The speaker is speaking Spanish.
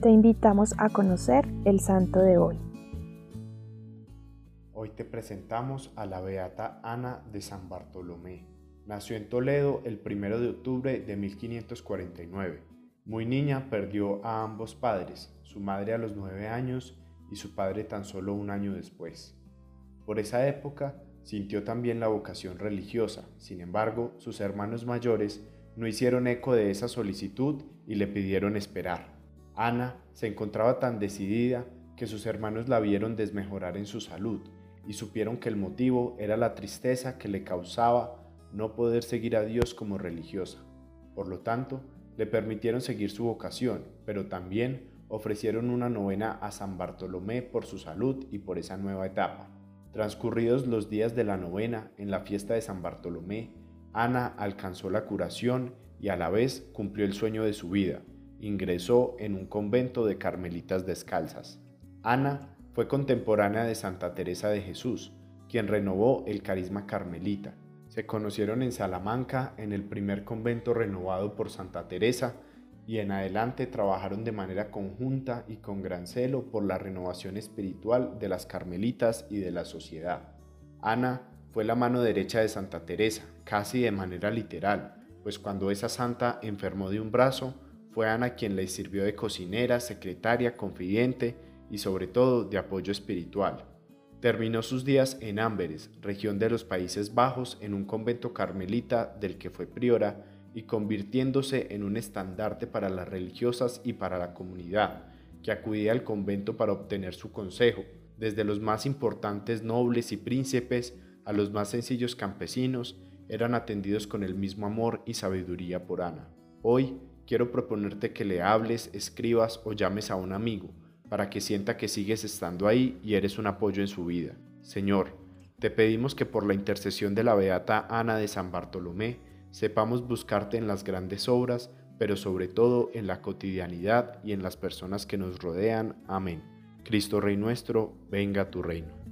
Te invitamos a conocer el santo de hoy. Hoy te presentamos a la beata Ana de San Bartolomé. Nació en Toledo el 1 de octubre de 1549. Muy niña perdió a ambos padres, su madre a los nueve años y su padre tan solo un año después. Por esa época sintió también la vocación religiosa, sin embargo sus hermanos mayores no hicieron eco de esa solicitud y le pidieron esperar. Ana se encontraba tan decidida que sus hermanos la vieron desmejorar en su salud y supieron que el motivo era la tristeza que le causaba no poder seguir a Dios como religiosa. Por lo tanto, le permitieron seguir su vocación, pero también ofrecieron una novena a San Bartolomé por su salud y por esa nueva etapa. Transcurridos los días de la novena en la fiesta de San Bartolomé, Ana alcanzó la curación y a la vez cumplió el sueño de su vida, ingresó en un convento de carmelitas descalzas. Ana fue contemporánea de Santa Teresa de Jesús, quien renovó el carisma carmelita. Se conocieron en Salamanca en el primer convento renovado por Santa Teresa y en adelante trabajaron de manera conjunta y con gran celo por la renovación espiritual de las carmelitas y de la sociedad. Ana fue la mano derecha de Santa Teresa, casi de manera literal, pues cuando esa santa enfermó de un brazo, fue Ana quien le sirvió de cocinera, secretaria, confidente y sobre todo de apoyo espiritual. Terminó sus días en Amberes, región de los Países Bajos, en un convento carmelita del que fue priora y convirtiéndose en un estandarte para las religiosas y para la comunidad, que acudía al convento para obtener su consejo, desde los más importantes nobles y príncipes a los más sencillos campesinos, eran atendidos con el mismo amor y sabiduría por Ana. Hoy, quiero proponerte que le hables, escribas o llames a un amigo para que sienta que sigues estando ahí y eres un apoyo en su vida. Señor, te pedimos que por la intercesión de la Beata Ana de San Bartolomé sepamos buscarte en las grandes obras, pero sobre todo en la cotidianidad y en las personas que nos rodean. Amén. Cristo Rey nuestro, venga a tu reino.